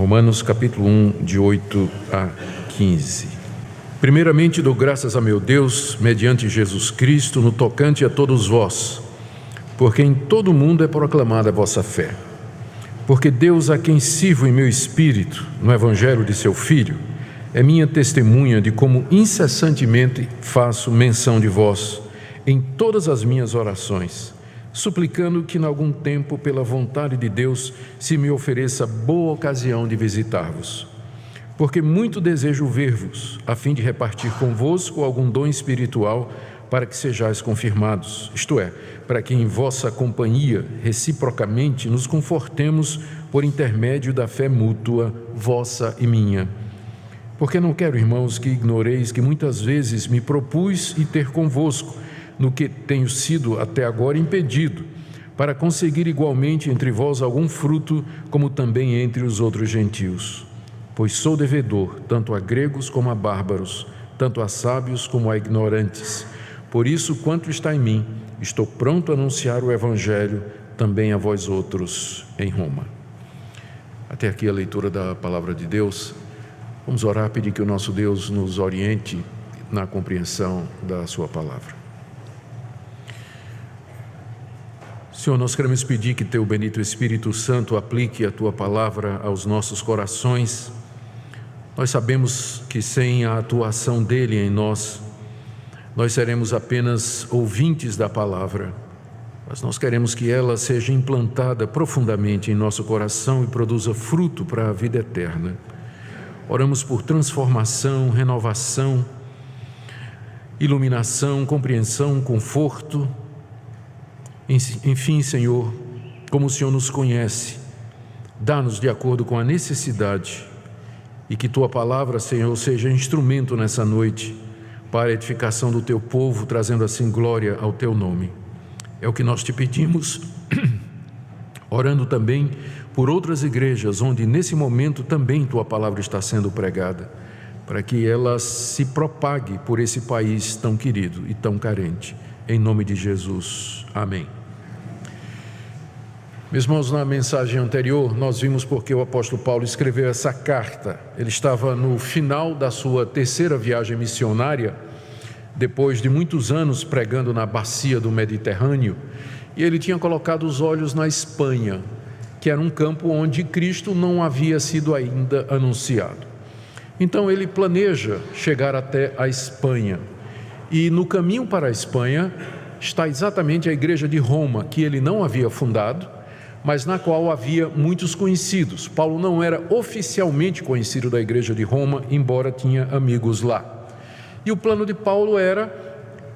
Romanos capítulo 1, de 8 a 15. Primeiramente dou graças a meu Deus, mediante Jesus Cristo, no tocante a todos vós, porque em todo o mundo é proclamada a vossa fé. Porque Deus, a quem sirvo em meu espírito, no Evangelho de seu Filho, é minha testemunha de como incessantemente faço menção de vós em todas as minhas orações suplicando que, em algum tempo, pela vontade de Deus, se me ofereça boa ocasião de visitar-vos. Porque muito desejo ver-vos, a fim de repartir convosco algum dom espiritual, para que sejais confirmados, isto é, para que em vossa companhia, reciprocamente, nos confortemos por intermédio da fé mútua, vossa e minha. Porque não quero, irmãos, que ignoreis que muitas vezes me propus e ter convosco, no que tenho sido até agora impedido, para conseguir igualmente entre vós algum fruto, como também entre os outros gentios. Pois sou devedor, tanto a gregos como a bárbaros, tanto a sábios como a ignorantes. Por isso, quanto está em mim, estou pronto a anunciar o Evangelho também a vós outros em Roma. Até aqui a leitura da palavra de Deus. Vamos orar, pedir que o nosso Deus nos oriente na compreensão da Sua palavra. Senhor, nós queremos pedir que Teu bendito Espírito Santo aplique a Tua palavra aos nossos corações. Nós sabemos que sem a atuação dele em nós, nós seremos apenas ouvintes da palavra, mas nós queremos que ela seja implantada profundamente em nosso coração e produza fruto para a vida eterna. Oramos por transformação, renovação, iluminação, compreensão, conforto enfim, Senhor, como o Senhor nos conhece, dá-nos de acordo com a necessidade e que tua palavra, Senhor, seja instrumento nessa noite para a edificação do teu povo, trazendo assim glória ao teu nome. É o que nós te pedimos, orando também por outras igrejas onde nesse momento também tua palavra está sendo pregada, para que ela se propague por esse país tão querido e tão carente. Em nome de Jesus. Amém. Meus irmãos, na mensagem anterior, nós vimos porque o apóstolo Paulo escreveu essa carta. Ele estava no final da sua terceira viagem missionária, depois de muitos anos pregando na bacia do Mediterrâneo, e ele tinha colocado os olhos na Espanha, que era um campo onde Cristo não havia sido ainda anunciado. Então ele planeja chegar até a Espanha. E no caminho para a Espanha está exatamente a igreja de Roma, que ele não havia fundado mas na qual havia muitos conhecidos. Paulo não era oficialmente conhecido da igreja de Roma, embora tinha amigos lá. E o plano de Paulo era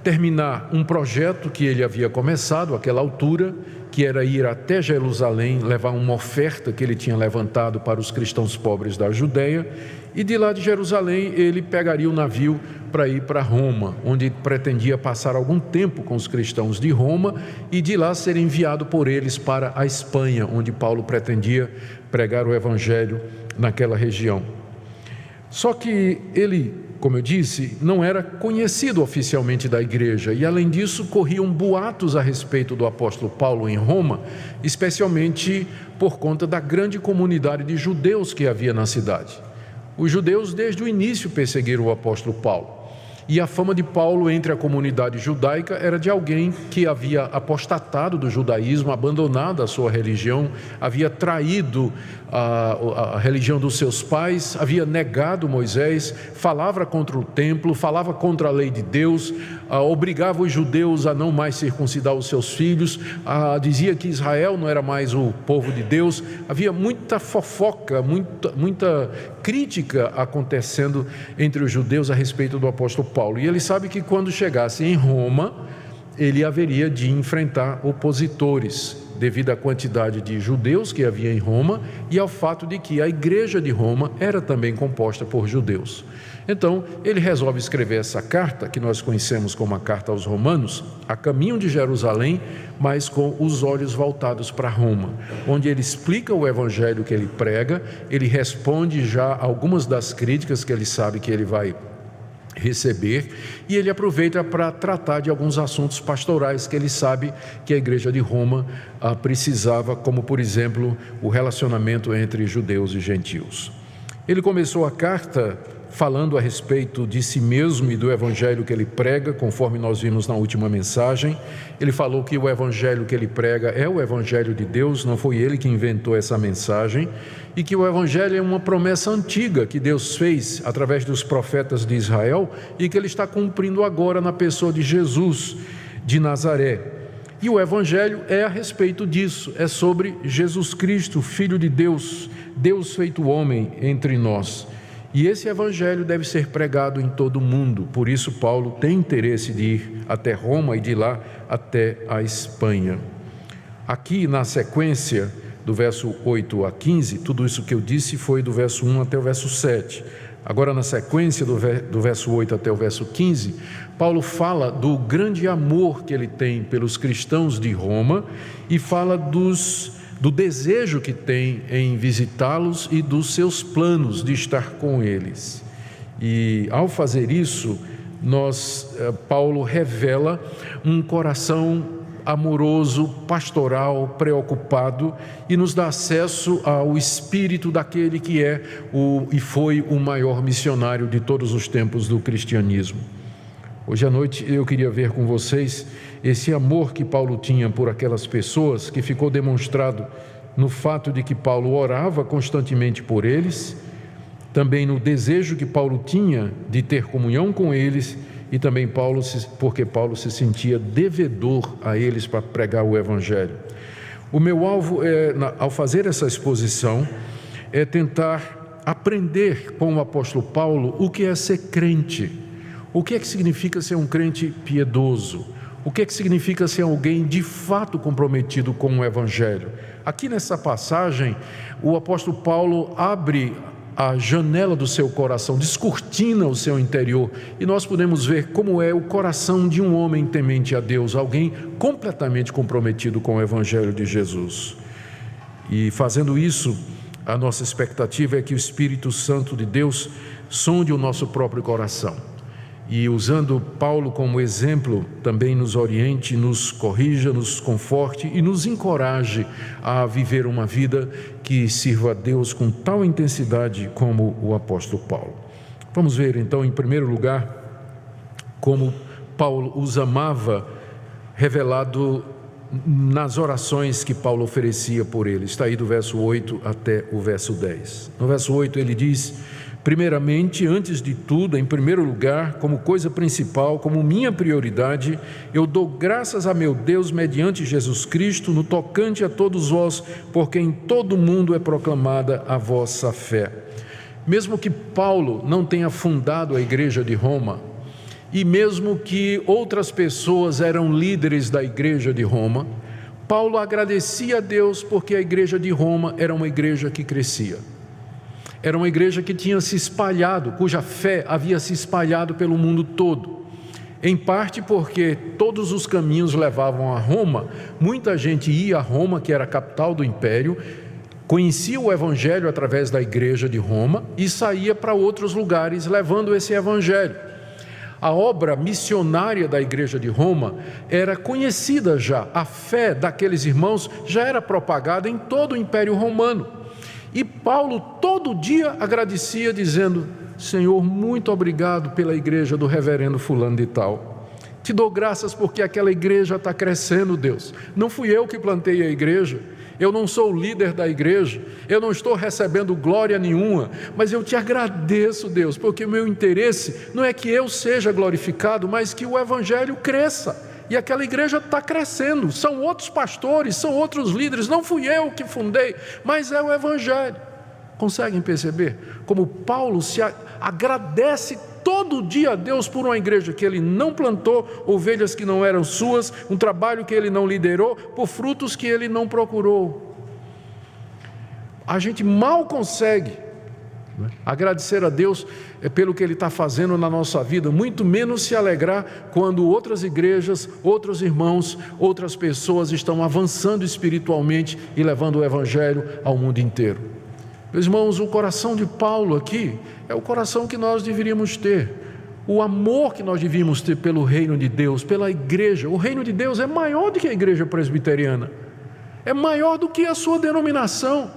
terminar um projeto que ele havia começado àquela altura, que era ir até Jerusalém, levar uma oferta que ele tinha levantado para os cristãos pobres da Judéia, e de lá de Jerusalém ele pegaria o navio para ir para Roma, onde pretendia passar algum tempo com os cristãos de Roma e de lá ser enviado por eles para a Espanha, onde Paulo pretendia pregar o evangelho naquela região. Só que ele, como eu disse, não era conhecido oficialmente da igreja e, além disso, corriam boatos a respeito do apóstolo Paulo em Roma, especialmente por conta da grande comunidade de judeus que havia na cidade. Os judeus, desde o início, perseguiram o apóstolo Paulo. E a fama de Paulo entre a comunidade judaica era de alguém que havia apostatado do judaísmo, abandonado a sua religião, havia traído a, a, religião dos seus pais, havia negado Moisés, falava contra o templo, falava contra a lei de Deus, obrigava os judeus a não mais circuncidar os seus filhos, dizia que Israel não era mais o povo de Deus. Havia muita fofoca, muita, muita crítica acontecendo entre os judeus a respeito do apóstolo Paulo. E ele sabe que quando chegasse em Roma, ele haveria de enfrentar opositores, devido à quantidade de judeus que havia em Roma e ao fato de que a igreja de Roma era também composta por judeus. Então, ele resolve escrever essa carta, que nós conhecemos como a Carta aos Romanos, a caminho de Jerusalém, mas com os olhos voltados para Roma, onde ele explica o evangelho que ele prega, ele responde já algumas das críticas que ele sabe que ele vai receber, e ele aproveita para tratar de alguns assuntos pastorais que ele sabe que a igreja de Roma ah, precisava, como por exemplo o relacionamento entre judeus e gentios. Ele começou a carta falando a respeito de si mesmo e do evangelho que ele prega, conforme nós vimos na última mensagem. Ele falou que o evangelho que ele prega é o evangelho de Deus, não foi ele que inventou essa mensagem, e que o evangelho é uma promessa antiga que Deus fez através dos profetas de Israel e que ele está cumprindo agora na pessoa de Jesus de Nazaré. E o evangelho é a respeito disso, é sobre Jesus Cristo, filho de Deus, Deus feito homem entre nós. E esse evangelho deve ser pregado em todo o mundo. Por isso, Paulo tem interesse de ir até Roma e de lá até a Espanha. Aqui na sequência do verso 8 a 15, tudo isso que eu disse foi do verso 1 até o verso 7. Agora, na sequência do verso 8 até o verso 15, Paulo fala do grande amor que ele tem pelos cristãos de Roma e fala dos do desejo que tem em visitá-los e dos seus planos de estar com eles. E ao fazer isso, nós eh, Paulo revela um coração amoroso, pastoral, preocupado e nos dá acesso ao espírito daquele que é o e foi o maior missionário de todos os tempos do cristianismo. Hoje à noite eu queria ver com vocês esse amor que Paulo tinha por aquelas pessoas, que ficou demonstrado no fato de que Paulo orava constantemente por eles, também no desejo que Paulo tinha de ter comunhão com eles e também Paulo porque Paulo se sentia devedor a eles para pregar o evangelho. O meu alvo é, ao fazer essa exposição é tentar aprender com o apóstolo Paulo o que é ser crente. O que é que significa ser um crente piedoso? O que é que significa ser alguém de fato comprometido com o Evangelho? Aqui nessa passagem, o apóstolo Paulo abre a janela do seu coração, descortina o seu interior e nós podemos ver como é o coração de um homem temente a Deus, alguém completamente comprometido com o Evangelho de Jesus. E fazendo isso, a nossa expectativa é que o Espírito Santo de Deus sonde o nosso próprio coração e usando Paulo como exemplo, também nos oriente, nos corrija, nos conforte e nos encoraje a viver uma vida que sirva a Deus com tal intensidade como o apóstolo Paulo. Vamos ver então, em primeiro lugar, como Paulo os amava, revelado nas orações que Paulo oferecia por ele. Está aí do verso 8 até o verso 10. No verso 8 ele diz Primeiramente, antes de tudo, em primeiro lugar, como coisa principal, como minha prioridade, eu dou graças a meu Deus mediante Jesus Cristo no tocante a todos vós, porque em todo o mundo é proclamada a vossa fé. Mesmo que Paulo não tenha fundado a igreja de Roma, e mesmo que outras pessoas eram líderes da igreja de Roma, Paulo agradecia a Deus porque a igreja de Roma era uma igreja que crescia. Era uma igreja que tinha se espalhado, cuja fé havia se espalhado pelo mundo todo. Em parte porque todos os caminhos levavam a Roma, muita gente ia a Roma, que era a capital do império, conhecia o evangelho através da igreja de Roma e saía para outros lugares levando esse evangelho. A obra missionária da igreja de Roma era conhecida já, a fé daqueles irmãos já era propagada em todo o império romano. E Paulo todo dia agradecia, dizendo: Senhor, muito obrigado pela igreja do reverendo Fulano de Tal. Te dou graças porque aquela igreja está crescendo, Deus. Não fui eu que plantei a igreja, eu não sou o líder da igreja, eu não estou recebendo glória nenhuma, mas eu te agradeço, Deus, porque o meu interesse não é que eu seja glorificado, mas que o evangelho cresça e aquela igreja está crescendo. São outros pastores, são outros líderes. Não fui eu que fundei, mas é o Evangelho. Conseguem perceber como Paulo se agradece todo dia a Deus por uma igreja que ele não plantou, ovelhas que não eram suas, um trabalho que ele não liderou, por frutos que ele não procurou. A gente mal consegue? Agradecer a Deus é pelo que Ele está fazendo na nossa vida, muito menos se alegrar quando outras igrejas, outros irmãos, outras pessoas estão avançando espiritualmente e levando o Evangelho ao mundo inteiro. Meus irmãos, o coração de Paulo aqui é o coração que nós deveríamos ter. o amor que nós devíamos ter pelo reino de Deus, pela igreja. O reino de Deus é maior do que a igreja presbiteriana, é maior do que a sua denominação.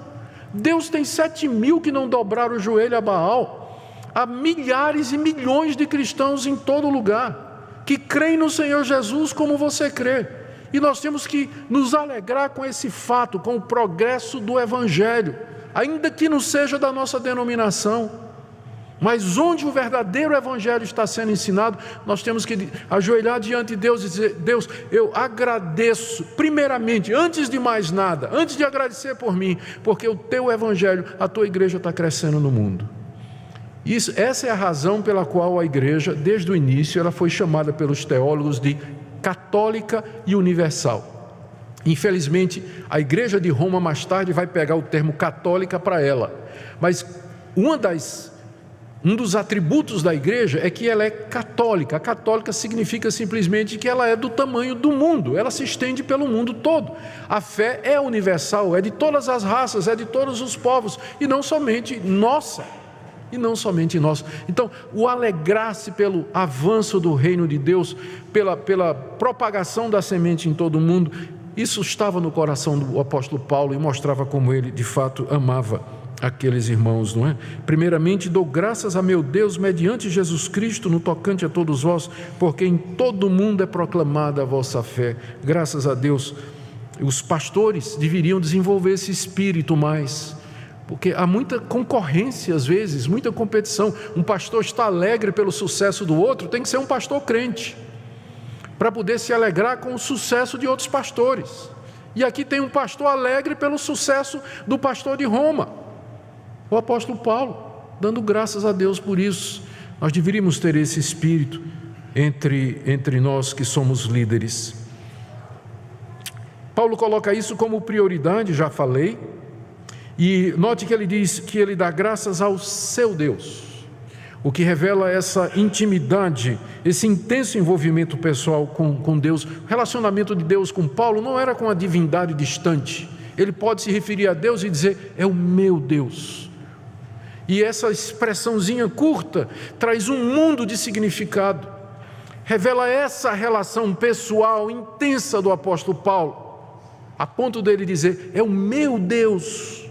Deus tem sete mil que não dobraram o joelho a Baal. Há milhares e milhões de cristãos em todo lugar que creem no Senhor Jesus como você crê. E nós temos que nos alegrar com esse fato, com o progresso do Evangelho, ainda que não seja da nossa denominação. Mas onde o verdadeiro evangelho está sendo ensinado, nós temos que ajoelhar diante de Deus e dizer: Deus, eu agradeço, primeiramente, antes de mais nada, antes de agradecer por mim, porque o teu evangelho, a tua igreja está crescendo no mundo. Isso, essa é a razão pela qual a igreja, desde o início, ela foi chamada pelos teólogos de católica e universal. Infelizmente, a igreja de Roma mais tarde vai pegar o termo católica para ela, mas uma das um dos atributos da igreja é que ela é católica. A católica significa simplesmente que ela é do tamanho do mundo, ela se estende pelo mundo todo. A fé é universal, é de todas as raças, é de todos os povos, e não somente nossa. E não somente nossa. Então, o alegrar-se pelo avanço do reino de Deus, pela, pela propagação da semente em todo o mundo, isso estava no coração do apóstolo Paulo e mostrava como ele de fato amava aqueles irmãos, não é? Primeiramente, dou graças a meu Deus mediante Jesus Cristo no tocante a todos vós, porque em todo o mundo é proclamada a vossa fé. Graças a Deus, os pastores deveriam desenvolver esse espírito mais, porque há muita concorrência às vezes, muita competição. Um pastor está alegre pelo sucesso do outro, tem que ser um pastor crente, para poder se alegrar com o sucesso de outros pastores. E aqui tem um pastor alegre pelo sucesso do pastor de Roma o apóstolo Paulo, dando graças a Deus por isso. Nós deveríamos ter esse espírito entre, entre nós que somos líderes. Paulo coloca isso como prioridade, já falei, e note que ele diz que ele dá graças ao seu Deus, o que revela essa intimidade, esse intenso envolvimento pessoal com, com Deus. O relacionamento de Deus com Paulo não era com a divindade distante, ele pode se referir a Deus e dizer: É o meu Deus e essa expressãozinha curta traz um mundo de significado. Revela essa relação pessoal intensa do apóstolo Paulo, a ponto dele dizer: É o meu Deus,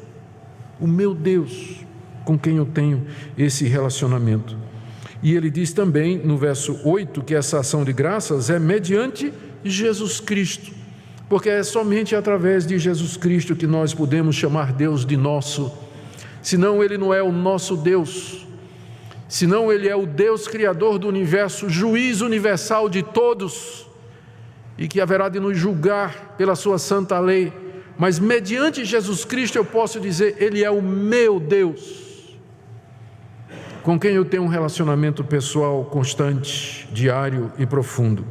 o meu Deus, com quem eu tenho esse relacionamento. E ele diz também no verso 8 que essa ação de graças é mediante Jesus Cristo, porque é somente através de Jesus Cristo que nós podemos chamar Deus de nosso senão Ele não é o nosso Deus, senão Ele é o Deus Criador do universo, juiz universal de todos, e que haverá de nos julgar pela Sua santa lei, mas mediante Jesus Cristo eu posso dizer: Ele é o meu Deus, com quem eu tenho um relacionamento pessoal constante, diário e profundo.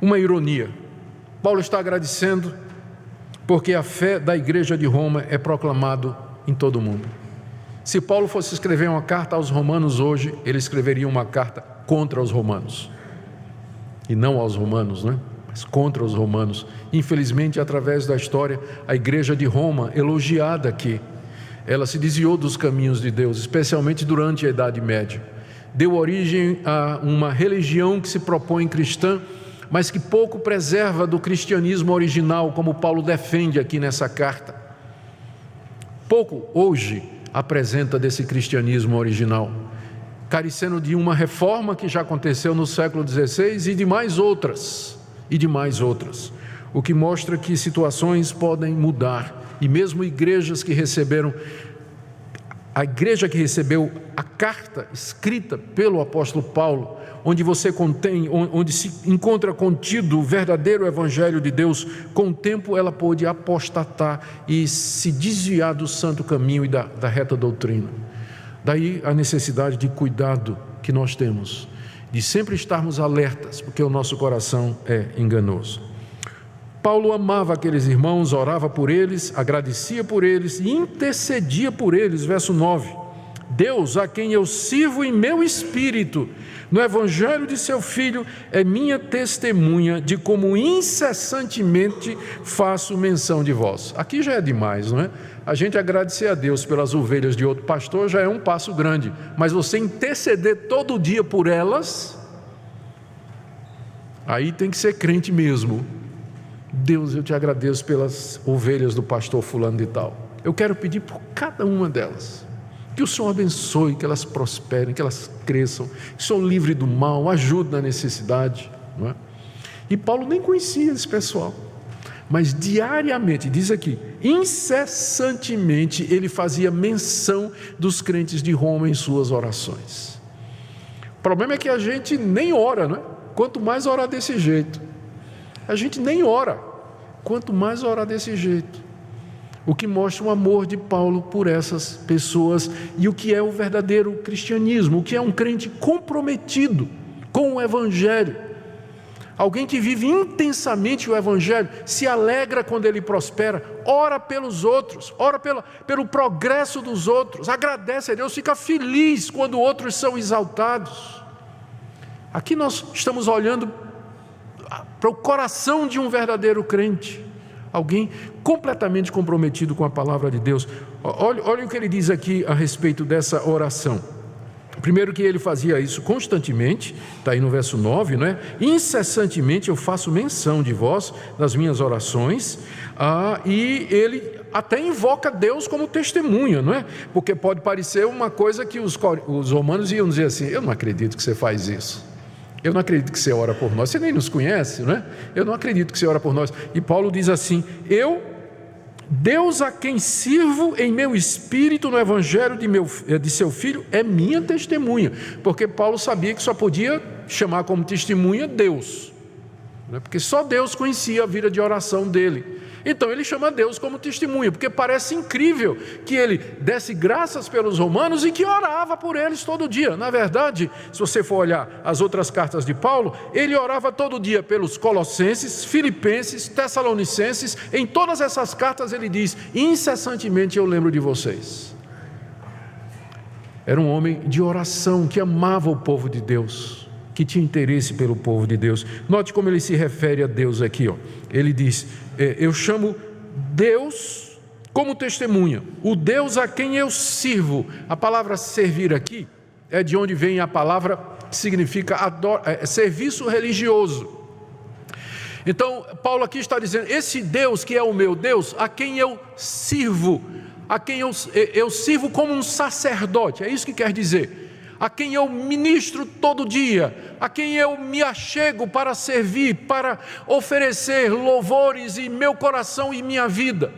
Uma ironia. Paulo está agradecendo porque a fé da igreja de Roma é proclamado em todo o mundo. Se Paulo fosse escrever uma carta aos romanos hoje, ele escreveria uma carta contra os romanos. E não aos romanos, né? Mas contra os romanos. Infelizmente, através da história, a igreja de Roma, elogiada aqui, ela se desviou dos caminhos de Deus, especialmente durante a Idade Média. Deu origem a uma religião que se propõe cristã, mas que pouco preserva do cristianismo original, como Paulo defende aqui nessa carta pouco hoje apresenta desse cristianismo original, carecendo de uma reforma que já aconteceu no século XVI e de mais outras, e de mais outras, o que mostra que situações podem mudar e mesmo igrejas que receberam a igreja que recebeu a carta escrita pelo apóstolo Paulo onde você contém, onde se encontra contido o verdadeiro evangelho de Deus, com o tempo ela pôde apostatar e se desviar do santo caminho e da, da reta doutrina. Daí a necessidade de cuidado que nós temos, de sempre estarmos alertas, porque o nosso coração é enganoso. Paulo amava aqueles irmãos, orava por eles, agradecia por eles e intercedia por eles. Verso 9. Deus, a quem eu sirvo em meu espírito, no Evangelho de seu Filho, é minha testemunha de como incessantemente faço menção de vós. Aqui já é demais, não é? A gente agradecer a Deus pelas ovelhas de outro pastor já é um passo grande, mas você interceder todo dia por elas, aí tem que ser crente mesmo. Deus, eu te agradeço pelas ovelhas do pastor Fulano de Tal. Eu quero pedir por cada uma delas. Que o Senhor abençoe, que elas prosperem, que elas cresçam, que são livres do mal, ajude na necessidade. Não é? E Paulo nem conhecia esse pessoal, mas diariamente, diz aqui, incessantemente ele fazia menção dos crentes de Roma em suas orações. O problema é que a gente nem ora, não é? Quanto mais orar desse jeito, a gente nem ora, quanto mais orar desse jeito o que mostra o amor de Paulo por essas pessoas e o que é o verdadeiro cristianismo, o que é um crente comprometido com o Evangelho. Alguém que vive intensamente o Evangelho, se alegra quando ele prospera, ora pelos outros, ora pelo, progresso dos outros, agradece a Deus, fica feliz quando outros são exaltados. Aqui nós estamos olhando para o coração de um verdadeiro crente alguém completamente comprometido com a palavra de Deus. Olha, olha o que ele diz aqui a respeito dessa oração. Primeiro que ele fazia isso constantemente, está aí no verso 9, não é? Incessantemente eu faço menção de vós nas minhas orações, ah, e ele até invoca Deus como testemunha, não é? Porque pode parecer uma coisa que os, os romanos iam dizer assim: eu não acredito que você faz isso. Eu não acredito que você ora por nós. Você nem nos conhece, não é? Eu não acredito que você ora por nós. E Paulo diz assim: Eu, Deus a quem sirvo em meu espírito no evangelho de, meu, de seu filho, é minha testemunha. Porque Paulo sabia que só podia chamar como testemunha Deus. É? Porque só Deus conhecia a vida de oração dele. Então ele chama Deus como testemunha, porque parece incrível que ele desse graças pelos romanos e que orava por eles todo dia. Na verdade, se você for olhar as outras cartas de Paulo, ele orava todo dia pelos colossenses, filipenses, tessalonicenses. Em todas essas cartas ele diz: incessantemente eu lembro de vocês. Era um homem de oração que amava o povo de Deus, que tinha interesse pelo povo de Deus. Note como ele se refere a Deus aqui, ó. Ele diz: eu chamo Deus como testemunha, o Deus a quem eu sirvo. A palavra servir aqui é de onde vem a palavra que significa ador, é, serviço religioso. Então, Paulo aqui está dizendo: esse Deus que é o meu Deus, a quem eu sirvo, a quem eu, eu sirvo como um sacerdote, é isso que quer dizer a quem eu ministro todo dia, a quem eu me achego para servir, para oferecer louvores em meu coração e minha vida.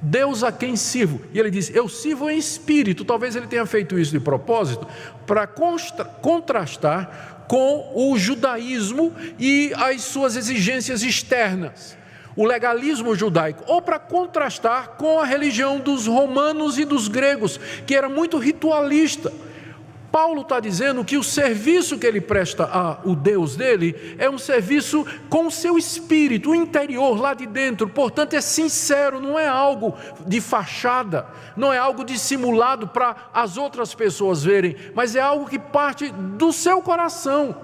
Deus a quem sirvo. E ele diz: Eu sirvo em espírito. Talvez ele tenha feito isso de propósito, para contrastar com o judaísmo e as suas exigências externas o legalismo judaico, ou para contrastar com a religião dos romanos e dos gregos, que era muito ritualista. Paulo está dizendo que o serviço que ele presta ao Deus dele é um serviço com o seu espírito, o interior, lá de dentro, portanto é sincero, não é algo de fachada, não é algo dissimulado para as outras pessoas verem, mas é algo que parte do seu coração.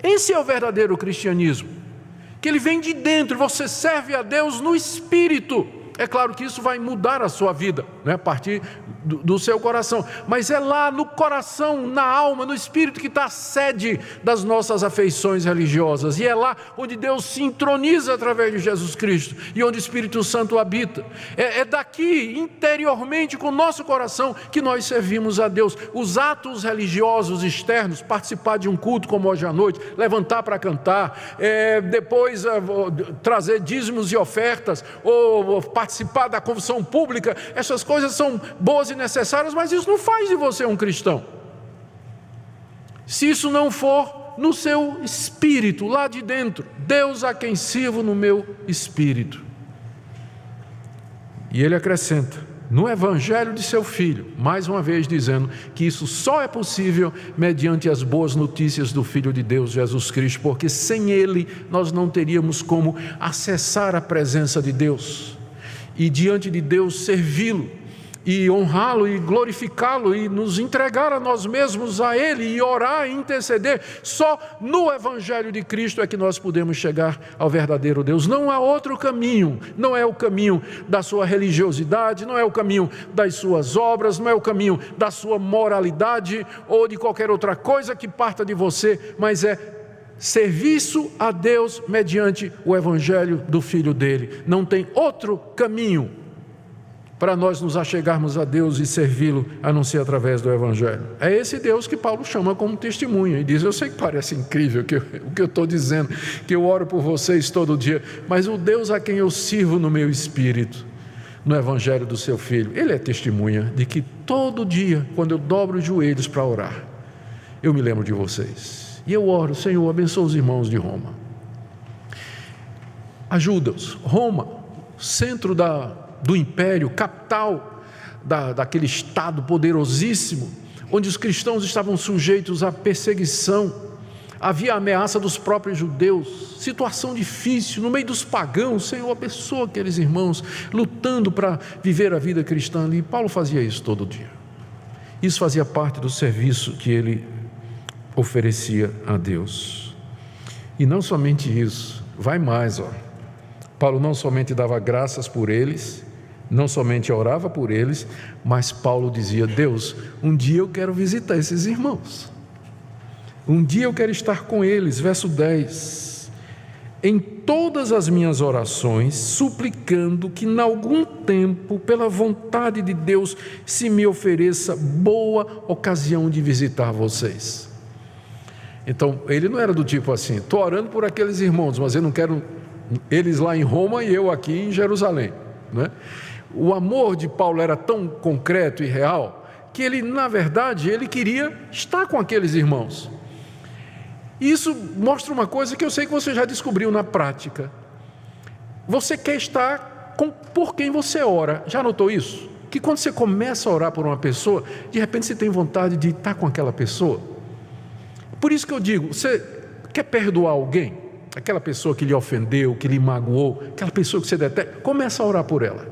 Esse é o verdadeiro cristianismo, que ele vem de dentro, você serve a Deus no espírito. É claro que isso vai mudar a sua vida, né, a partir do, do seu coração, mas é lá no coração, na alma, no espírito que está a sede das nossas afeições religiosas, e é lá onde Deus se introniza através de Jesus Cristo e onde o Espírito Santo habita. É, é daqui, interiormente, com o nosso coração, que nós servimos a Deus. Os atos religiosos externos, participar de um culto como hoje à noite, levantar para cantar, é, depois é, trazer dízimos e ofertas, ou, ou participar da confissão pública, essas coisas são boas e necessárias, mas isso não faz de você um cristão. Se isso não for no seu espírito, lá de dentro, Deus a quem sirvo no meu espírito. E ele acrescenta, no evangelho de seu filho, mais uma vez dizendo que isso só é possível mediante as boas notícias do Filho de Deus, Jesus Cristo, porque sem ele nós não teríamos como acessar a presença de Deus e diante de Deus servi-lo. e honrá-lo e glorificá-lo e nos entregar a nós mesmos a Ele e orar e interceder. Só no Evangelho de Cristo é que nós podemos chegar ao verdadeiro Deus. Não há outro caminho, não é o caminho da sua religiosidade, não é o caminho das suas obras, não é o caminho da sua moralidade ou de qualquer outra coisa que parta de você, mas é serviço a Deus mediante o Evangelho do Filho dele. Não tem outro caminho para nós nos achegarmos a Deus e servi-lo, a não ser através do Evangelho. É esse Deus que Paulo chama como testemunha e diz: Eu sei que parece incrível que eu, o que eu estou dizendo, que eu oro por vocês todo dia, mas o Deus a quem eu sirvo no meu espírito, no Evangelho do seu Filho, ele é testemunha de que todo dia, quando eu dobro os joelhos para orar, eu me lembro de vocês. E eu oro, Senhor, abençoa os irmãos de Roma. Ajuda-os. Roma, centro da do império, capital da, daquele Estado poderosíssimo, onde os cristãos estavam sujeitos à perseguição, havia a ameaça dos próprios judeus, situação difícil, no meio dos pagãos, Senhor, abençoa aqueles irmãos lutando para viver a vida cristã ali. Paulo fazia isso todo dia. Isso fazia parte do serviço que ele oferecia a Deus. E não somente isso, vai mais, ó. Paulo não somente dava graças por eles, não somente orava por eles, mas Paulo dizia: Deus, um dia eu quero visitar esses irmãos. Um dia eu quero estar com eles. Verso 10. Em todas as minhas orações, suplicando que, em algum tempo, pela vontade de Deus, se me ofereça boa ocasião de visitar vocês. Então, ele não era do tipo assim: estou orando por aqueles irmãos, mas eu não quero eles lá em Roma e eu aqui em Jerusalém. Não é? o amor de Paulo era tão concreto e real que ele, na verdade, ele queria estar com aqueles irmãos. Isso mostra uma coisa que eu sei que você já descobriu na prática. Você quer estar com por quem você ora. Já notou isso? Que quando você começa a orar por uma pessoa, de repente você tem vontade de estar com aquela pessoa. Por isso que eu digo, você quer perdoar alguém? Aquela pessoa que lhe ofendeu, que lhe magoou, aquela pessoa que você detesta, começa a orar por ela.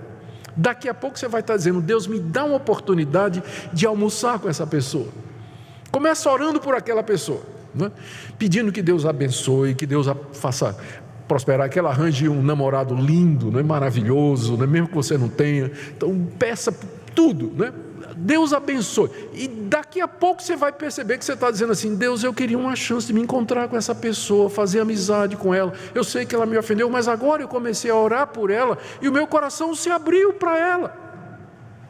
Daqui a pouco você vai estar dizendo: Deus, me dá uma oportunidade de almoçar com essa pessoa. Começa orando por aquela pessoa, né? pedindo que Deus abençoe, que Deus faça prosperar, que ela arranje um namorado lindo, né? maravilhoso, né? mesmo que você não tenha. Então, peça tudo, né? Deus abençoe. E daqui a pouco você vai perceber que você está dizendo assim: Deus, eu queria uma chance de me encontrar com essa pessoa, fazer amizade com ela. Eu sei que ela me ofendeu, mas agora eu comecei a orar por ela e o meu coração se abriu para ela.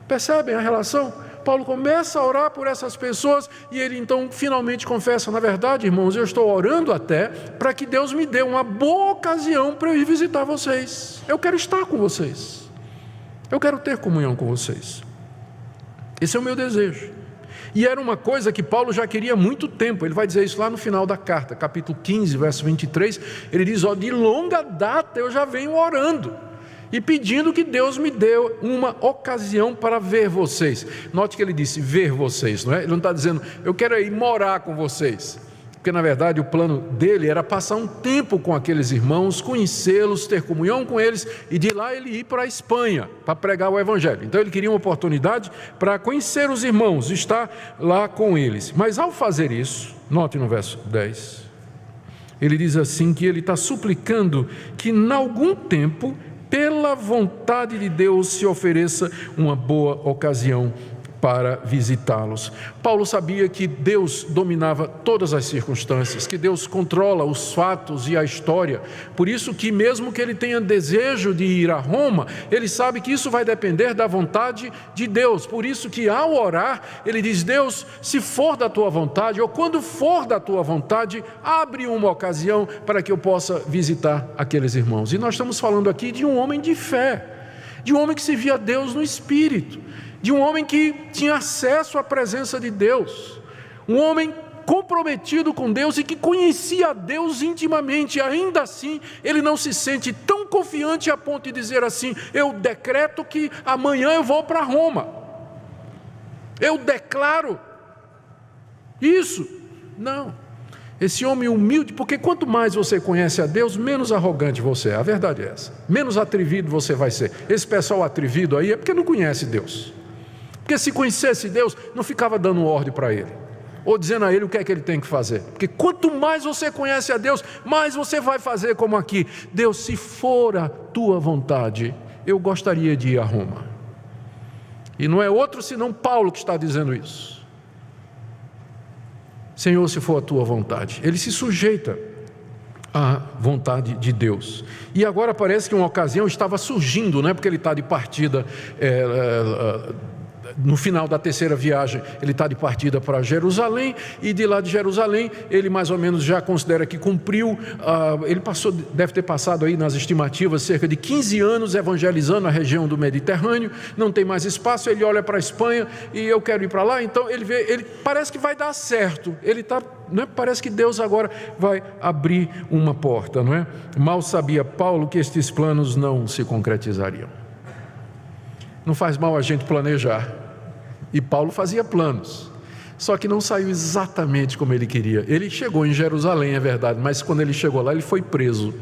Percebem a relação? Paulo começa a orar por essas pessoas e ele então finalmente confessa: na verdade, irmãos, eu estou orando até para que Deus me dê uma boa ocasião para eu ir visitar vocês. Eu quero estar com vocês. Eu quero ter comunhão com vocês. Esse é o meu desejo. E era uma coisa que Paulo já queria há muito tempo. Ele vai dizer isso lá no final da carta, capítulo 15, verso 23. Ele diz: Ó, de longa data eu já venho orando e pedindo que Deus me dê uma ocasião para ver vocês. Note que ele disse ver vocês, não é? Ele não está dizendo eu quero ir morar com vocês porque na verdade o plano dele era passar um tempo com aqueles irmãos, conhecê-los, ter comunhão com eles e de lá ele ir para a Espanha para pregar o Evangelho. Então ele queria uma oportunidade para conhecer os irmãos, estar lá com eles. Mas ao fazer isso, note no verso 10, ele diz assim que ele está suplicando que em algum tempo, pela vontade de Deus, se ofereça uma boa ocasião para visitá-los. Paulo sabia que Deus dominava todas as circunstâncias, que Deus controla os fatos e a história. Por isso que mesmo que ele tenha desejo de ir a Roma, ele sabe que isso vai depender da vontade de Deus. Por isso que ao orar, ele diz: "Deus, se for da tua vontade ou quando for da tua vontade, abre uma ocasião para que eu possa visitar aqueles irmãos". E nós estamos falando aqui de um homem de fé, de um homem que se via Deus no espírito de um homem que tinha acesso à presença de Deus, um homem comprometido com Deus e que conhecia Deus intimamente, ainda assim ele não se sente tão confiante a ponto de dizer assim: Eu decreto que amanhã eu vou para Roma, eu declaro isso. Não. Esse homem humilde, porque quanto mais você conhece a Deus, menos arrogante você é. A verdade é essa. Menos atrevido você vai ser. Esse pessoal atrevido aí é porque não conhece Deus. Porque se conhecesse Deus, não ficava dando ordem para ele, ou dizendo a ele o que é que ele tem que fazer. Porque quanto mais você conhece a Deus, mais você vai fazer como aqui. Deus, se for a tua vontade, eu gostaria de ir a Roma. E não é outro senão Paulo que está dizendo isso. Senhor, se for a tua vontade. Ele se sujeita à vontade de Deus. E agora parece que uma ocasião estava surgindo, né? porque ele está de partida. É, é, no final da terceira viagem, ele está de partida para Jerusalém, e de lá de Jerusalém, ele mais ou menos já considera que cumpriu, uh, ele passou, deve ter passado aí nas estimativas cerca de 15 anos evangelizando a região do Mediterrâneo, não tem mais espaço, ele olha para a Espanha e eu quero ir para lá, então ele vê, ele parece que vai dar certo, ele está é? Parece que Deus agora vai abrir uma porta, não é? Mal sabia Paulo que estes planos não se concretizariam. Não faz mal a gente planejar. E Paulo fazia planos. Só que não saiu exatamente como ele queria. Ele chegou em Jerusalém, é verdade, mas quando ele chegou lá, ele foi preso.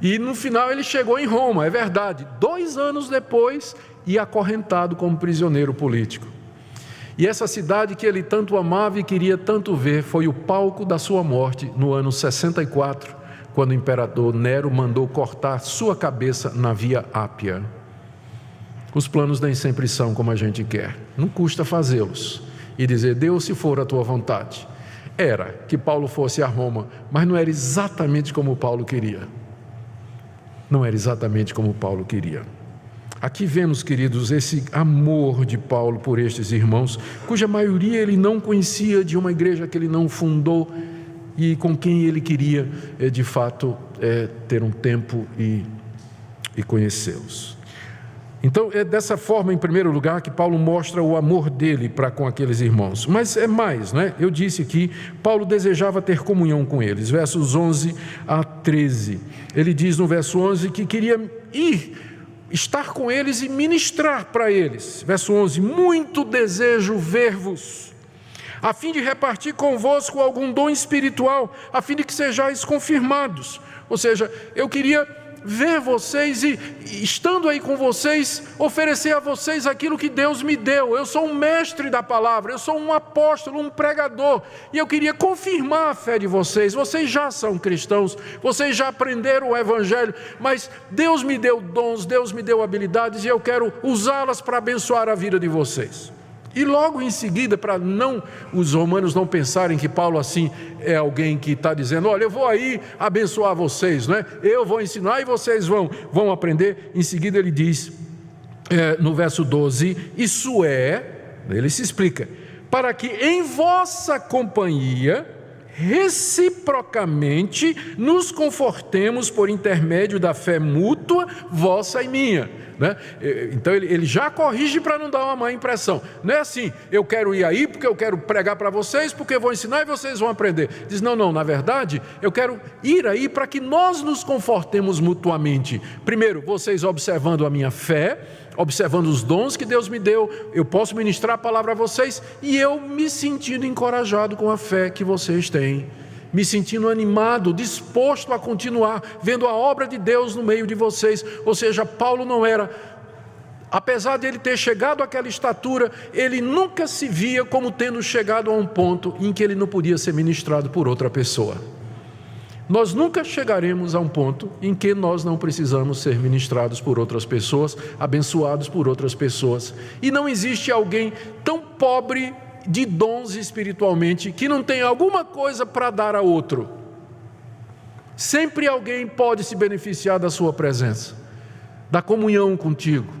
E no final ele chegou em Roma, é verdade, dois anos depois, e acorrentado como prisioneiro político. E essa cidade que ele tanto amava e queria tanto ver foi o palco da sua morte no ano 64, quando o imperador Nero mandou cortar sua cabeça na Via Ápia. Os planos nem sempre são como a gente quer. Não custa fazê-los e dizer, Deus, se for a tua vontade. Era que Paulo fosse a Roma, mas não era exatamente como Paulo queria. Não era exatamente como Paulo queria. Aqui vemos, queridos, esse amor de Paulo por estes irmãos, cuja maioria ele não conhecia de uma igreja que ele não fundou e com quem ele queria, eh, de fato, é, ter um tempo e conhecê-los. Então, é dessa forma, em primeiro lugar, que Paulo mostra o amor dele para com aqueles irmãos. Mas é mais, né? Eu disse que Paulo desejava ter comunhão com eles. Versos 11 a 13. Ele diz no verso 11 que queria ir, estar com eles e ministrar para eles. Verso 11: Muito desejo ver-vos, a fim de repartir convosco algum dom espiritual, a fim de que sejais confirmados. Ou seja, eu queria ver vocês e, estando aí com vocês, oferecer a vocês aquilo que Deus me deu. Eu sou um mestre da palavra, eu sou um apóstolo, um pregador, e eu queria confirmar a fé de vocês. Vocês já são cristãos, vocês já aprenderam o Evangelho, mas Deus me deu dons, Deus me deu habilidades e eu quero usá-las para abençoar a vida de vocês. E logo em seguida, para não os romanos não pensarem que Paulo assim é alguém que está dizendo, olha, eu vou aí abençoar vocês, né? Eu vou ensinar e vocês vão vão aprender. Em seguida ele diz é, no verso 12, isso é, ele se explica, para que em vossa companhia reciprocamente nos confortemos por intermédio da fé mútua, vossa e minha. Né? Então ele, ele já corrige para não dar uma má impressão. Não é assim, eu quero ir aí porque eu quero pregar para vocês, porque vou ensinar e vocês vão aprender. Diz, não, não, na verdade, eu quero ir aí para que nós nos confortemos mutuamente. Primeiro, vocês observando a minha fé, observando os dons que Deus me deu, eu posso ministrar a palavra a vocês e eu me sentindo encorajado com a fé que vocês têm, me sentindo animado, disposto a continuar vendo a obra de Deus no meio de vocês. Ou seja, Paulo não era apesar de ele ter chegado àquela estatura, ele nunca se via como tendo chegado a um ponto em que ele não podia ser ministrado por outra pessoa. Nós nunca chegaremos a um ponto em que nós não precisamos ser ministrados por outras pessoas, abençoados por outras pessoas. E não existe alguém tão pobre de dons espiritualmente que não tem alguma coisa para dar a outro. Sempre alguém pode se beneficiar da sua presença, da comunhão contigo,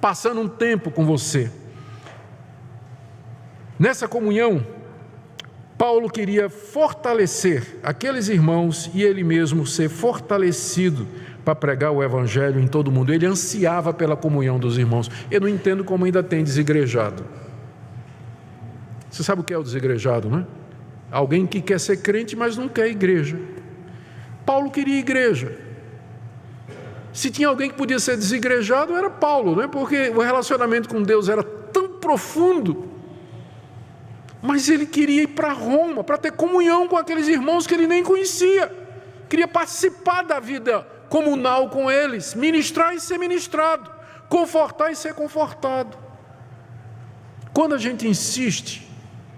passando um tempo com você. Nessa comunhão, Paulo queria fortalecer aqueles irmãos e ele mesmo ser fortalecido para pregar o evangelho em todo mundo. Ele ansiava pela comunhão dos irmãos. Eu não entendo como ainda tem desigrejado. Você sabe o que é o desigrejado, não é? Alguém que quer ser crente, mas não quer igreja. Paulo queria igreja. Se tinha alguém que podia ser desigrejado, era Paulo, não é? Porque o relacionamento com Deus era tão profundo mas ele queria ir para Roma, para ter comunhão com aqueles irmãos que ele nem conhecia. Queria participar da vida comunal com eles, ministrar e ser ministrado. confortar e ser confortado. Quando a gente insiste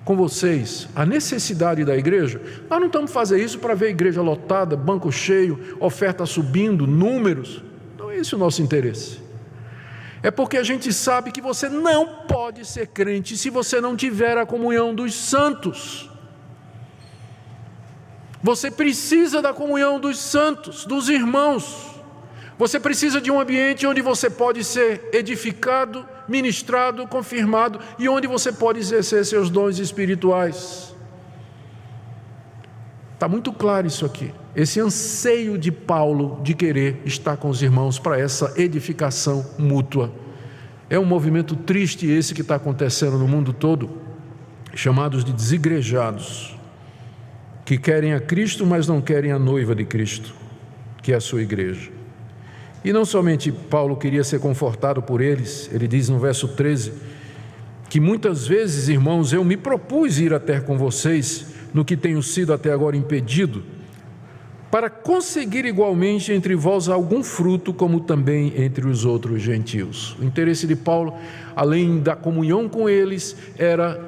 com vocês a necessidade da igreja, nós não estamos fazendo isso para ver a igreja lotada, banco cheio, oferta subindo, números. Não é esse o nosso interesse. É porque a gente sabe que você não pode ser crente se você não tiver a comunhão dos santos. Você precisa da comunhão dos santos, dos irmãos. Você precisa de um ambiente onde você pode ser edificado, ministrado, confirmado e onde você pode exercer seus dons espirituais. Está muito claro isso aqui. Esse anseio de Paulo de querer estar com os irmãos para essa edificação mútua. É um movimento triste esse que está acontecendo no mundo todo, chamados de desigrejados, que querem a Cristo, mas não querem a noiva de Cristo, que é a sua igreja. E não somente Paulo queria ser confortado por eles, ele diz no verso 13, que muitas vezes, irmãos, eu me propus ir até com vocês no que tenho sido até agora impedido, para conseguir igualmente entre vós algum fruto, como também entre os outros gentios. O interesse de Paulo, além da comunhão com eles, era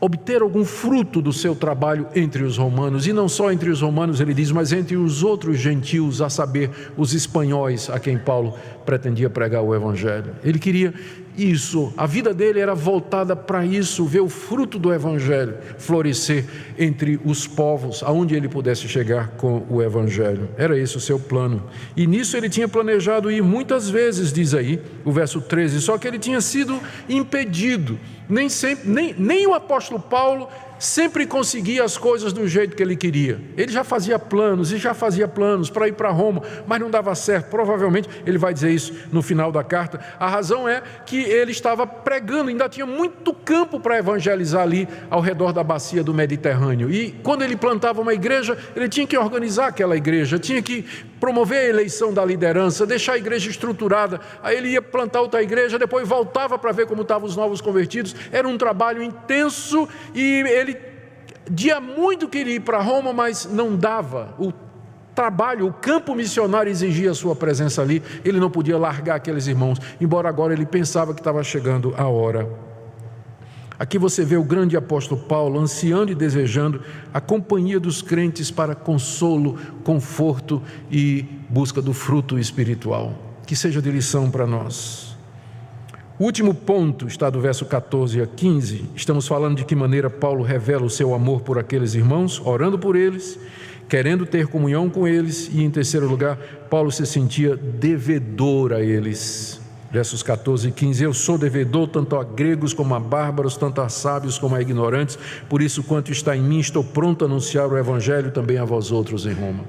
obter algum fruto do seu trabalho entre os romanos, e não só entre os romanos, ele diz, mas entre os outros gentios, a saber, os espanhóis a quem Paulo pretendia pregar o evangelho. Ele queria isso, a vida dele era voltada para isso, ver o fruto do evangelho florescer entre os povos, aonde ele pudesse chegar com o evangelho. Era esse o seu plano. E nisso ele tinha planejado ir muitas vezes, diz aí, o verso 13, só que ele tinha sido impedido nem sempre, nem, nem o apóstolo Paulo sempre conseguia as coisas do jeito que ele queria. Ele já fazia planos e já fazia planos para ir para Roma, mas não dava certo. Provavelmente ele vai dizer isso no final da carta. A razão é que ele estava pregando, ainda tinha muito campo para evangelizar ali ao redor da bacia do Mediterrâneo. E quando ele plantava uma igreja, ele tinha que organizar aquela igreja, tinha que promover a eleição da liderança, deixar a igreja estruturada. Aí ele ia plantar outra igreja, depois voltava para ver como estavam os novos convertidos. Era um trabalho intenso e ele dia muito queria ir para Roma, mas não dava. O trabalho, o campo missionário exigia a sua presença ali. Ele não podia largar aqueles irmãos, embora agora ele pensava que estava chegando a hora. Aqui você vê o grande apóstolo Paulo ansiando e desejando a companhia dos crentes para consolo, conforto e busca do fruto espiritual. Que seja de lição para nós. O último ponto está do verso 14 a 15. Estamos falando de que maneira Paulo revela o seu amor por aqueles irmãos, orando por eles, querendo ter comunhão com eles, e em terceiro lugar, Paulo se sentia devedor a eles. Versos 14 e 15: Eu sou devedor tanto a gregos como a bárbaros, tanto a sábios como a ignorantes, por isso, quanto está em mim, estou pronto a anunciar o evangelho também a vós outros em Roma.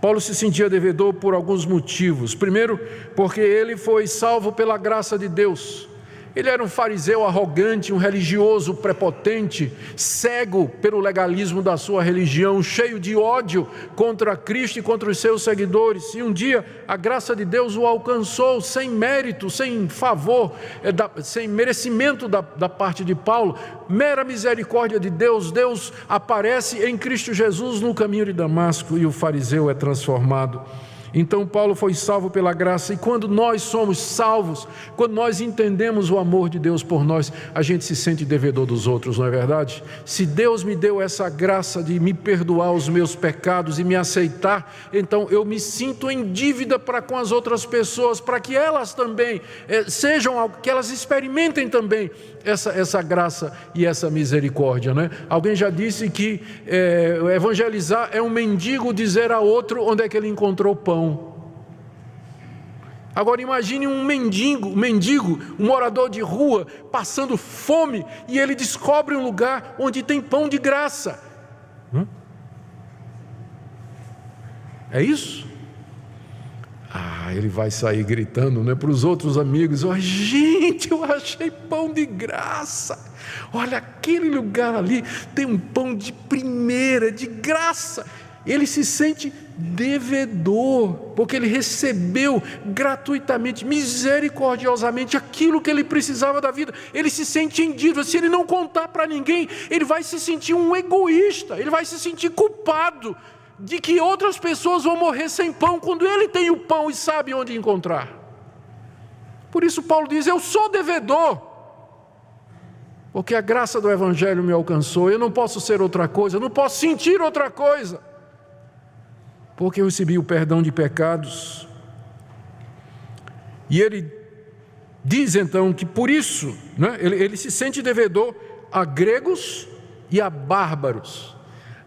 Paulo se sentia devedor por alguns motivos. Primeiro, porque ele foi salvo pela graça de Deus. Ele era um fariseu arrogante, um religioso prepotente, cego pelo legalismo da sua religião, cheio de ódio contra Cristo e contra os seus seguidores. E um dia a graça de Deus o alcançou sem mérito, sem favor, eh, sem merecimento da, da parte de Paulo, mera misericórdia de Deus. Deus aparece em Cristo Jesus no caminho de Damasco e o fariseu é transformado. Então Paulo foi salvo pela graça, e quando nós somos salvos, quando nós entendemos o amor de Deus por nós, a gente se sente devedor dos outros, não é verdade? Se Deus me deu essa graça de me perdoar os meus pecados e me aceitar, então eu me sinto em dívida para com as outras pessoas, para que elas também eh, sejam, que elas experimentem também essa, essa graça e essa misericórdia. Né? Alguém já disse que é, evangelizar é um mendigo dizer a outro onde é que ele encontrou pão. Agora imagine um mendigo, um mendigo, um morador de rua, passando fome e ele descobre um lugar onde tem pão de graça. Hum? É isso? Ah, ele vai sair gritando né, para os outros amigos: oh, gente, eu achei pão de graça. Olha, aquele lugar ali tem um pão de primeira, de graça. Ele se sente devedor, porque ele recebeu gratuitamente, misericordiosamente, aquilo que ele precisava da vida. Ele se sente em dívida. Se ele não contar para ninguém, ele vai se sentir um egoísta, ele vai se sentir culpado de que outras pessoas vão morrer sem pão quando ele tem o pão e sabe onde encontrar. Por isso, Paulo diz: Eu sou devedor, porque a graça do Evangelho me alcançou. Eu não posso ser outra coisa, eu não posso sentir outra coisa, porque eu recebi o perdão de pecados. E ele diz então que por isso né, ele, ele se sente devedor a gregos e a bárbaros.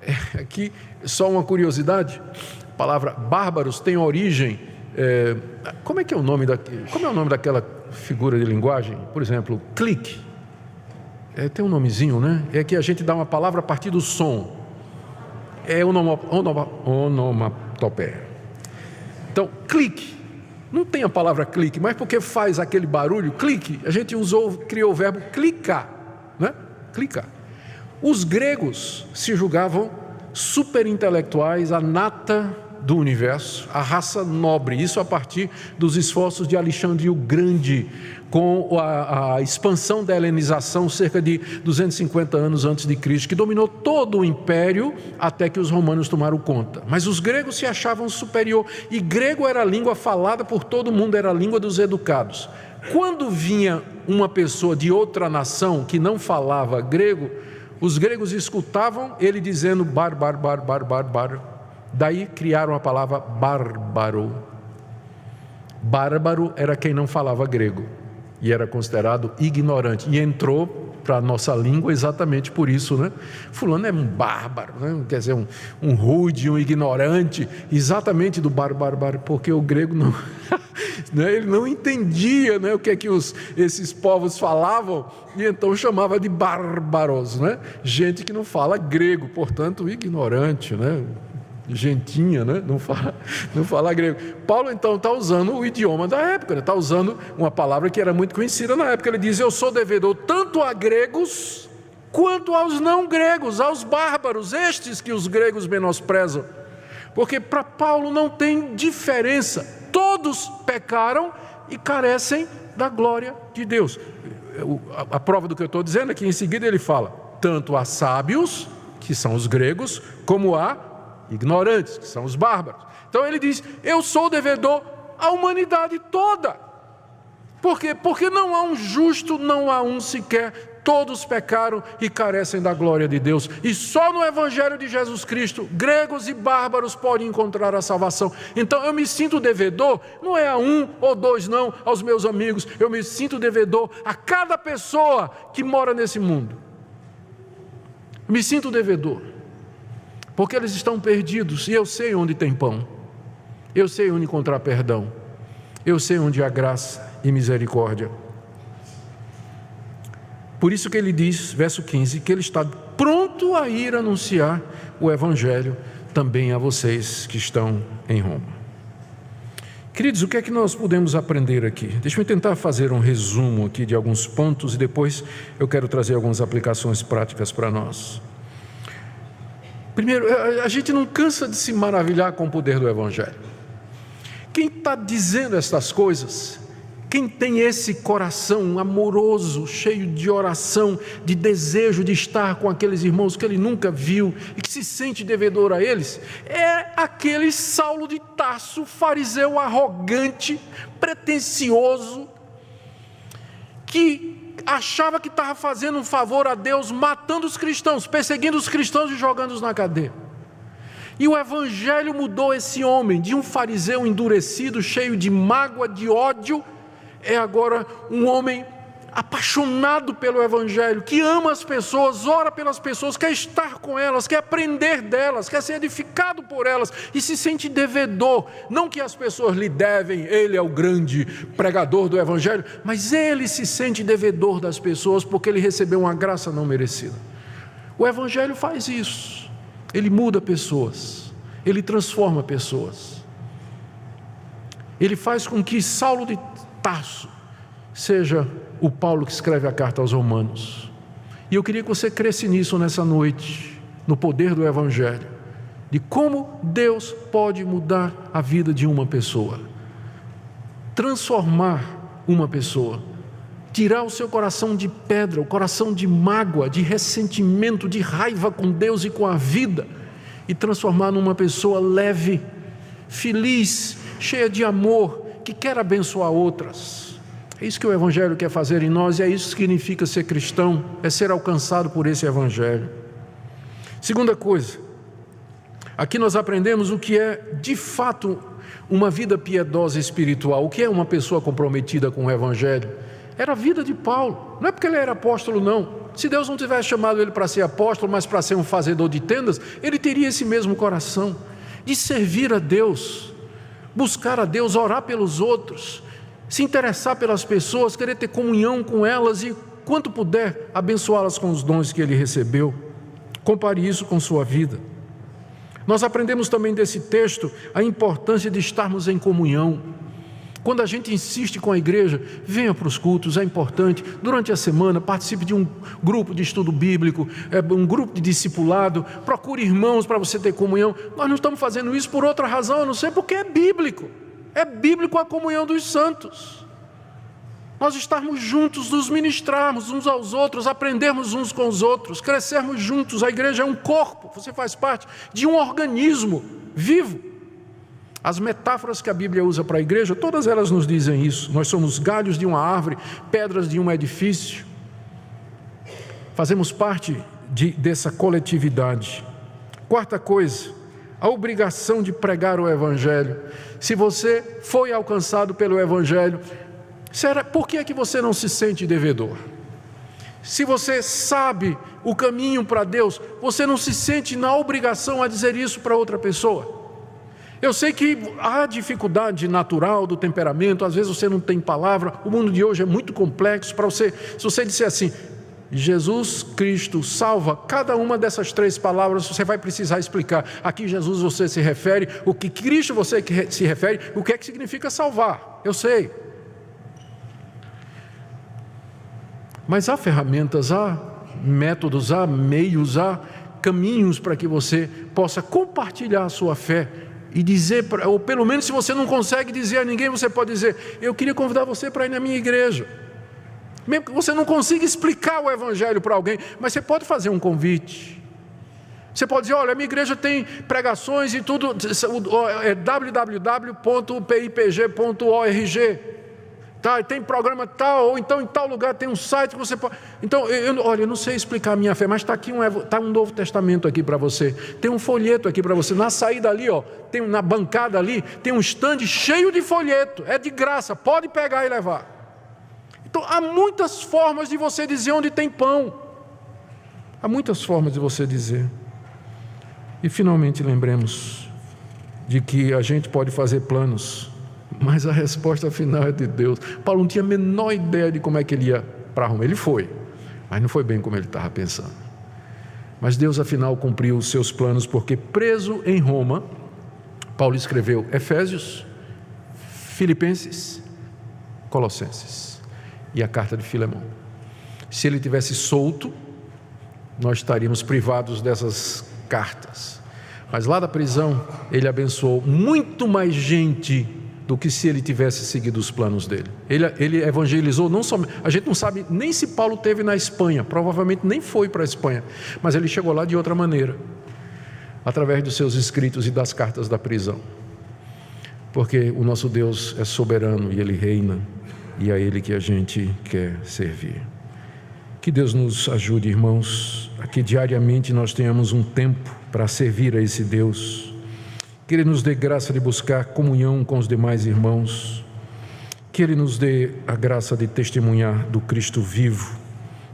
É, aqui, só uma curiosidade: a palavra bárbaros tem origem. É, como é que é o nome da, como é o nome daquela figura de linguagem? Por exemplo, clique. É, tem um nomezinho, né? É que a gente dá uma palavra a partir do som. É onomatopeia. Então, clique. Não tem a palavra clique, mas porque faz aquele barulho, clique, a gente usou, criou o verbo clicar, né? Clicar. Os gregos se julgavam superintelectuais, a nata do universo, a raça nobre, isso a partir dos esforços de Alexandre o Grande, com a, a, expansão da helenização cerca de 250 anos antes de Cristo, que dominou todo o império até que os romanos tomaram conta. Mas os gregos se achavam superior, e grego era a língua falada por todo mundo, era a língua dos educados. Quando vinha uma pessoa de outra nação que não falava grego, os gregos escutavam ele dizendo bar, bar, bar, bar, bar, bar. Daí criaram a palavra bárbaro. Bárbaro era quem não falava grego e era considerado ignorante. E entrou para a nossa língua exatamente por isso, né? Fulano é um bárbaro, né? quer dizer, um, um rude, um ignorante, exatamente do bárbaro, porque o grego não, né? ele não entendia né? o que é que os, esses povos falavam, e então chamava de bárbaros, né? gente que não fala grego, portanto, ignorante, né? Gentinha, né? não, fala, não fala grego. Paulo então está usando o idioma da época, está né? usando uma palavra que era muito conhecida na época. Ele diz: Eu sou devedor tanto a gregos quanto aos não gregos, aos bárbaros, estes que os gregos menosprezam. Porque para Paulo não tem diferença, todos pecaram e carecem da glória de Deus. A prova do que eu estou dizendo é que em seguida ele fala: tanto a sábios, que são os gregos, como a ignorantes, que são os bárbaros. Então ele diz: Eu sou devedor à humanidade toda. Por quê? Porque não há um justo, não há um sequer. Todos pecaram e carecem da glória de Deus. E só no Evangelho de Jesus Cristo, gregos e bárbaros podem encontrar a salvação. Então eu me sinto devedor, não é a um ou dois, não, aos meus amigos. Eu me sinto devedor a cada pessoa que mora nesse mundo. Me sinto devedor porque eles estão perdidos e eu sei onde tem pão, eu sei onde encontrar perdão, eu sei onde há graça e misericórdia. Por isso que ele diz, verso 15, que ele está pronto a ir anunciar o Evangelho também a vocês que estão em Roma. Queridos, o que é que nós podemos aprender aqui? Deixa eu tentar fazer um resumo aqui de alguns pontos e depois eu quero trazer algumas aplicações práticas para nós. Primeiro, a gente não cansa de se maravilhar com o poder do Evangelho. Quem está dizendo essas coisas, quem tem esse coração amoroso, cheio de oração, de desejo de estar com aqueles irmãos que ele nunca viu e que se sente devedor a eles, é aquele Saulo de Tarso, fariseu arrogante, pretensioso, que achava que estava fazendo um favor a Deus, matando os cristãos, perseguindo os cristãos e jogando-os na cadeia. E o Evangelho mudou esse homem, de um fariseu endurecido, cheio de mágoa, de ódio, é agora um homem apaixonado pelo Evangelho, que ama as pessoas, ora pelas pessoas, quer estar com elas, quer aprender delas, quer ser edificado por elas e se sente devedor. Não que as pessoas lhe devem, ele é o grande pregador do Evangelho, mas ele se sente devedor das pessoas porque ele recebeu uma graça não merecida. O Evangelho faz isso, ele muda pessoas, ele transforma pessoas. Ele faz com que Saulo de Tarso seja o Paulo que escreve a carta aos Romanos. E eu queria que você cresce nisso nessa noite, no poder do Evangelho, de como Deus pode mudar a vida de uma pessoa, transformar uma pessoa, tirar o seu coração de pedra, o coração de mágoa, de ressentimento, de raiva com Deus e com a vida, e transformar numa pessoa leve, feliz, cheia de amor, que quer abençoar outras É isso que o Evangelho quer fazer em nós e é isso que significa ser cristão, é ser alcançado por esse Evangelho. Segunda coisa, aqui nós aprendemos o que é de fato uma vida piedosa espiritual, o que é uma pessoa comprometida com o Evangelho. Era a vida de Paulo, não é porque ele era apóstolo, não. Se Deus não tivesse chamado ele para ser apóstolo, mas para ser um fazedor de tendas, ele teria esse mesmo coração de servir a Deus, buscar a Deus, orar pelos outros, se interessar pelas pessoas, querer ter comunhão com elas e, quanto puder, abençoá-las com os dons que ele recebeu. Compare isso com sua vida. Nós aprendemos também desse texto a importância de estarmos em comunhão. Quando a gente insiste com a igreja, venha para os cultos, é importante. Durante a semana, participe de um grupo de estudo bíblico, é, um grupo de discipulado, procure irmãos para você ter comunhão. Nós não estamos fazendo isso por outra razão, a não ser porque é bíblico. É bíblico a comunhão dos santos. Nós estarmos juntos, nos ministrarmos uns aos outros, aprendermos uns com os outros, crescermos juntos. A igreja é um corpo, você faz parte de um organismo vivo. As metáforas que a Bíblia usa para a igreja, todas elas nos dizem isso. Nós somos galhos de uma árvore, pedras de um edifício. Fazemos parte de, dessa coletividade. Quarta coisa, a obrigação de pregar o Evangelho. Se você foi alcançado pelo Evangelho, será, por que é que você não se sente devedor? Se você sabe o caminho para Deus, você não se sente na obrigação a dizer isso para outra pessoa? Eu sei que há dificuldade natural do temperamento, às vezes você não tem palavra, o mundo de hoje é muito complexo para você. Se você disser assim, Jesus Cristo salva, cada uma dessas três palavras você vai precisar explicar. Aqui Jesus você se refere, o que Cristo você se refere, o que é que significa salvar. Eu sei. Mas há ferramentas, há métodos, há meios, há caminhos para que você possa compartilhar a sua fé e dizer, ou pelo menos se você não consegue dizer a ninguém, você pode dizer: Eu queria convidar você para ir na minha igreja. Mesmo que você não consiga explicar o Evangelho para alguém, mas você pode fazer um convite. Você pode dizer: Olha, minha igreja tem pregações e tudo, é www.pipg.org tá, tem programa tal, ou então em tal lugar tem um site que você pode. Então, eu, olha, eu não sei explicar a minha fé, mas está aqui um, tá um Novo Testamento aqui para você. Tem um folheto aqui para você. Na saída ali, ó, tem na bancada ali, tem um estande cheio de folheto. É de graça, pode pegar e levar. Então, há muitas formas de você dizer onde tem pão. Há muitas formas de você dizer. E finalmente lembremos de que a gente pode fazer planos mas a resposta final é de Deus. Paulo não tinha a menor ideia de como é que ele ia para Roma. Ele foi, mas não foi bem como ele estava pensando. Mas Deus, afinal, cumpriu os seus planos, porque preso em Roma, Paulo escreveu Efésios, Filipenses, Colossenses e a carta de Filemão. Se ele tivesse solto, nós estaríamos privados dessas cartas. Mas lá da prisão, ele abençoou muito mais gente do que se ele tivesse seguido os planos dele. Ele, ele evangelizou não só. A gente não sabe nem se Paulo teve na Espanha, provavelmente nem foi para a Espanha, mas ele chegou lá de outra maneira, através dos seus escritos e das cartas da prisão. Porque o nosso Deus é soberano e ele reina, e a ele que a gente quer servir. Que Deus nos ajude, irmãos, a que diariamente nós tenhamos um tempo para servir a esse Deus que Ele nos dê graça de buscar comunhão com os demais irmãos, que Ele nos dê a graça de testemunhar do Cristo vivo,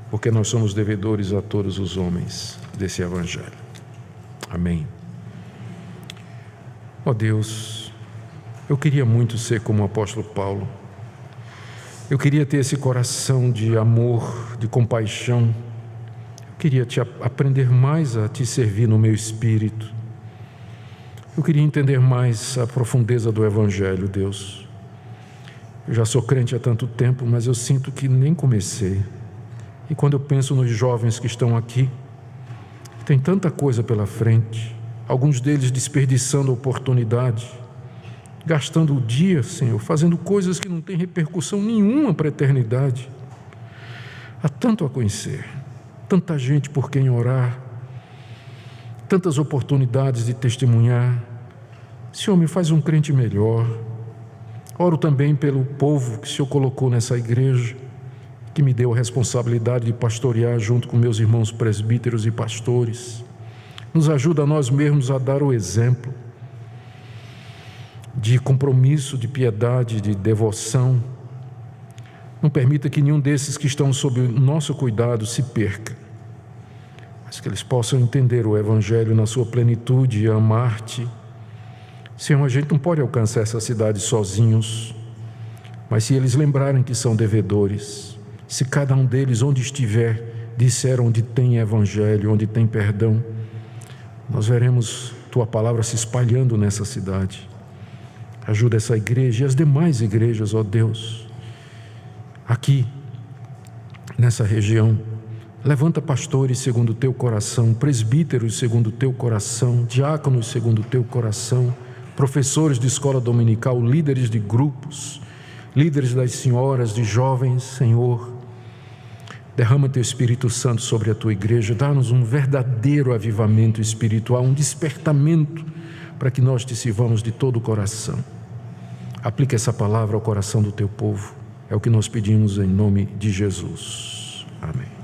porque nós somos devedores a todos os homens desse Evangelho. Amém. Ó oh Deus, eu queria muito ser como o apóstolo Paulo, eu queria ter esse coração de amor, de compaixão, eu queria te aprender mais a te servir no meu espírito eu queria entender mais a profundeza do Evangelho, Deus. Eu já sou crente há tanto tempo, mas eu sinto que nem comecei. E quando eu penso nos jovens que estão aqui, tem tanta coisa pela frente, alguns deles desperdiçando oportunidade, gastando o dia, Senhor, fazendo coisas que não têm repercussão nenhuma para a eternidade. Há tanto a conhecer, tanta gente por quem orar, tantas oportunidades de testemunhar. Senhor, me faz um crente melhor, Oro também pelo povo que o Senhor colocou nessa igreja, que me deu a responsabilidade de pastorear junto com meus irmãos presbíteros e pastores. Nos ajuda a nós mesmos a dar o exemplo de compromisso, de piedade, de devoção. Não permita que nenhum desses que estão sob nosso cuidado se perca, mas que eles possam entender o Evangelho na sua plenitude e amar-te. Senhor, a gente não pode alcançar essa cidade sozinhos, mas se eles lembrarem que são devedores, se cada um deles, onde estiver, disser onde tem Evangelho, onde tem perdão, nós veremos tua palavra se espalhando nessa cidade. Ajuda essa igreja e as demais igrejas, ó Deus, aqui, nessa região. Levanta pastores segundo o teu coração, presbíteros segundo o teu coração, diáconos segundo o teu coração, professores de escola dominical, líderes de grupos, líderes das senhoras, de jovens, Senhor. Derrama teu Espírito Santo sobre a tua igreja, dá-nos um verdadeiro avivamento espiritual, um despertamento para que nós te sirvamos de todo o coração. Aplique essa palavra ao coração do teu povo. É o que nós pedimos em nome de Jesus. Amém.